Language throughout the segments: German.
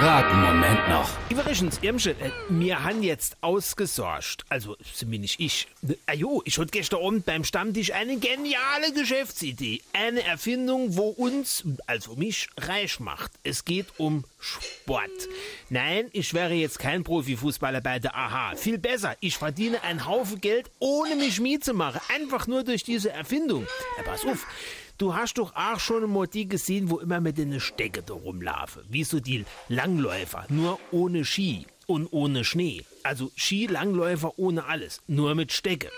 einen Moment noch. Übrigens, Irmsche, äh, wir haben jetzt ausgesorgt. Also, zumindest ich. Ah jo, ich hatte gestern Abend beim Stammtisch eine geniale Geschäftsidee. Eine Erfindung, wo uns, also mich, reich macht. Es geht um Sport. Nein, ich wäre jetzt kein Profifußballer bei der AHA. Viel besser, ich verdiene einen Haufen Geld, ohne mich Mie zu machen. Einfach nur durch diese Erfindung. Ja, pass auf. Du hast doch auch schon mal die gesehen, wo immer mit den Stecke da rumlaufen. Wie so die Langläufer, nur ohne Ski und ohne Schnee. Also Skilangläufer ohne alles, nur mit Stecke.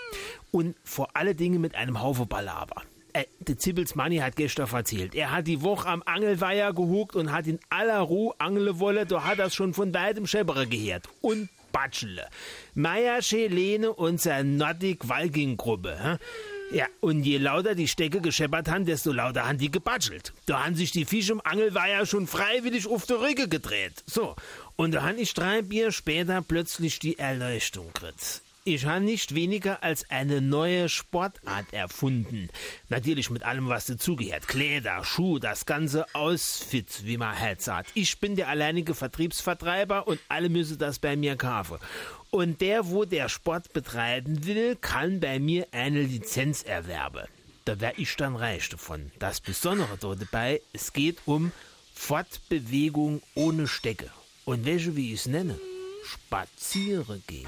Und vor alle Dinge mit einem Haufen Ballaber. Äh, der Zippels Manni hat gestern erzählt. Er hat die Woche am Angelweiher gehuckt und hat in aller Ruhe angeln wollen. Da hat das schon von weitem Scheppere gehört. Und Batschele. Meier, Schelene und seine Nordic-Walking-Gruppe. Ja, und je lauter die Stecke gescheppert haben, desto lauter haben die gebatschelt. Da haben sich die Fische im Angelweiher schon freiwillig auf die Rücke gedreht. So, und da han ich drei Bier später plötzlich die Erleuchtung gekriegt. Ich habe nicht weniger als eine neue Sportart erfunden. Natürlich mit allem, was dazugehört. Kleider, Schuh, das ganze Ausfit, wie man halt sagt. Ich bin der alleinige Vertriebsvertreiber und alle müssen das bei mir kaufen. Und der, wo der Sport betreiben will, kann bei mir eine Lizenz erwerben. Da wär ich dann reich davon. Das Besondere dort dabei, es geht um Fortbewegung ohne Stecke. Und welche, wie ich es nenne? Spaziere gehen.